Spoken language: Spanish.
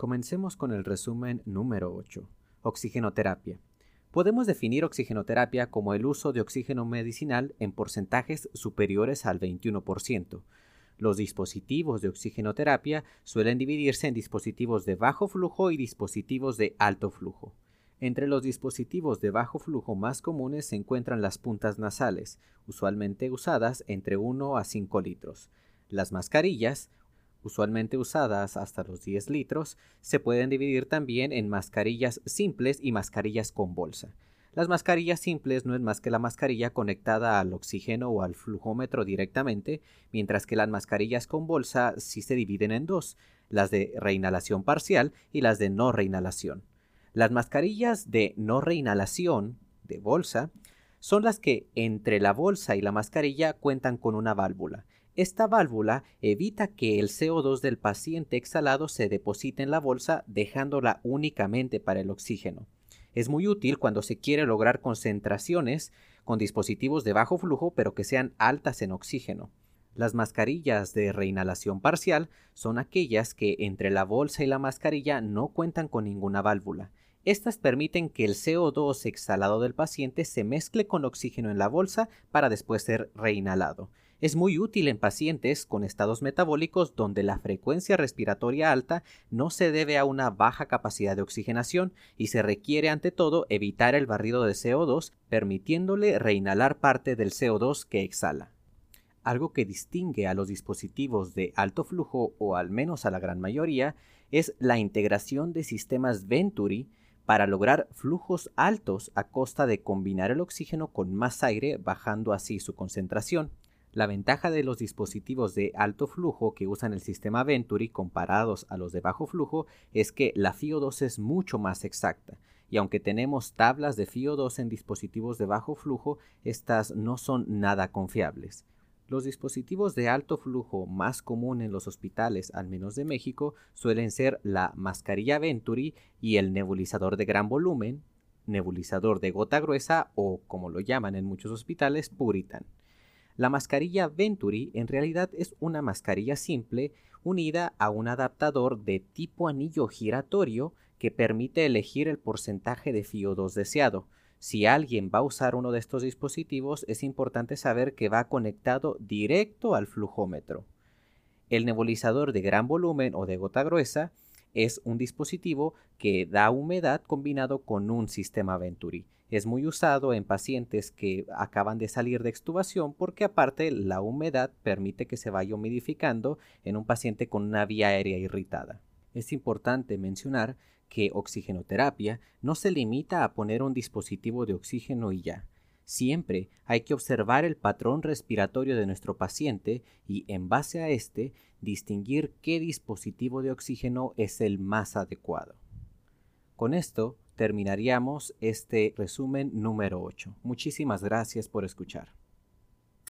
Comencemos con el resumen número 8. Oxigenoterapia. Podemos definir oxigenoterapia como el uso de oxígeno medicinal en porcentajes superiores al 21%. Los dispositivos de oxigenoterapia suelen dividirse en dispositivos de bajo flujo y dispositivos de alto flujo. Entre los dispositivos de bajo flujo más comunes se encuentran las puntas nasales, usualmente usadas entre 1 a 5 litros. Las mascarillas, usualmente usadas hasta los 10 litros, se pueden dividir también en mascarillas simples y mascarillas con bolsa. Las mascarillas simples no es más que la mascarilla conectada al oxígeno o al flujómetro directamente, mientras que las mascarillas con bolsa sí se dividen en dos, las de reinhalación parcial y las de no reinhalación. Las mascarillas de no reinhalación de bolsa son las que entre la bolsa y la mascarilla cuentan con una válvula. Esta válvula evita que el CO2 del paciente exhalado se deposite en la bolsa dejándola únicamente para el oxígeno. Es muy útil cuando se quiere lograr concentraciones con dispositivos de bajo flujo pero que sean altas en oxígeno. Las mascarillas de reinhalación parcial son aquellas que entre la bolsa y la mascarilla no cuentan con ninguna válvula. Estas permiten que el CO2 exhalado del paciente se mezcle con oxígeno en la bolsa para después ser reinhalado. Es muy útil en pacientes con estados metabólicos donde la frecuencia respiratoria alta no se debe a una baja capacidad de oxigenación y se requiere ante todo evitar el barrido de CO2 permitiéndole reinhalar parte del CO2 que exhala. Algo que distingue a los dispositivos de alto flujo o al menos a la gran mayoría es la integración de sistemas Venturi para lograr flujos altos a costa de combinar el oxígeno con más aire, bajando así su concentración. La ventaja de los dispositivos de alto flujo que usan el sistema Venturi comparados a los de bajo flujo es que la FIO2 es mucho más exacta, y aunque tenemos tablas de FIO2 en dispositivos de bajo flujo, estas no son nada confiables. Los dispositivos de alto flujo más común en los hospitales, al menos de México, suelen ser la mascarilla Venturi y el nebulizador de gran volumen, nebulizador de gota gruesa o, como lo llaman en muchos hospitales, Puritan. La mascarilla Venturi en realidad es una mascarilla simple unida a un adaptador de tipo anillo giratorio que permite elegir el porcentaje de FIO2 deseado. Si alguien va a usar uno de estos dispositivos, es importante saber que va conectado directo al flujómetro. El nebulizador de gran volumen o de gota gruesa es un dispositivo que da humedad combinado con un sistema Venturi. Es muy usado en pacientes que acaban de salir de extubación porque aparte la humedad permite que se vaya humidificando en un paciente con una vía aérea irritada. Es importante mencionar que oxigenoterapia no se limita a poner un dispositivo de oxígeno y ya. Siempre hay que observar el patrón respiratorio de nuestro paciente y en base a este distinguir qué dispositivo de oxígeno es el más adecuado. Con esto terminaríamos este resumen número 8. Muchísimas gracias por escuchar.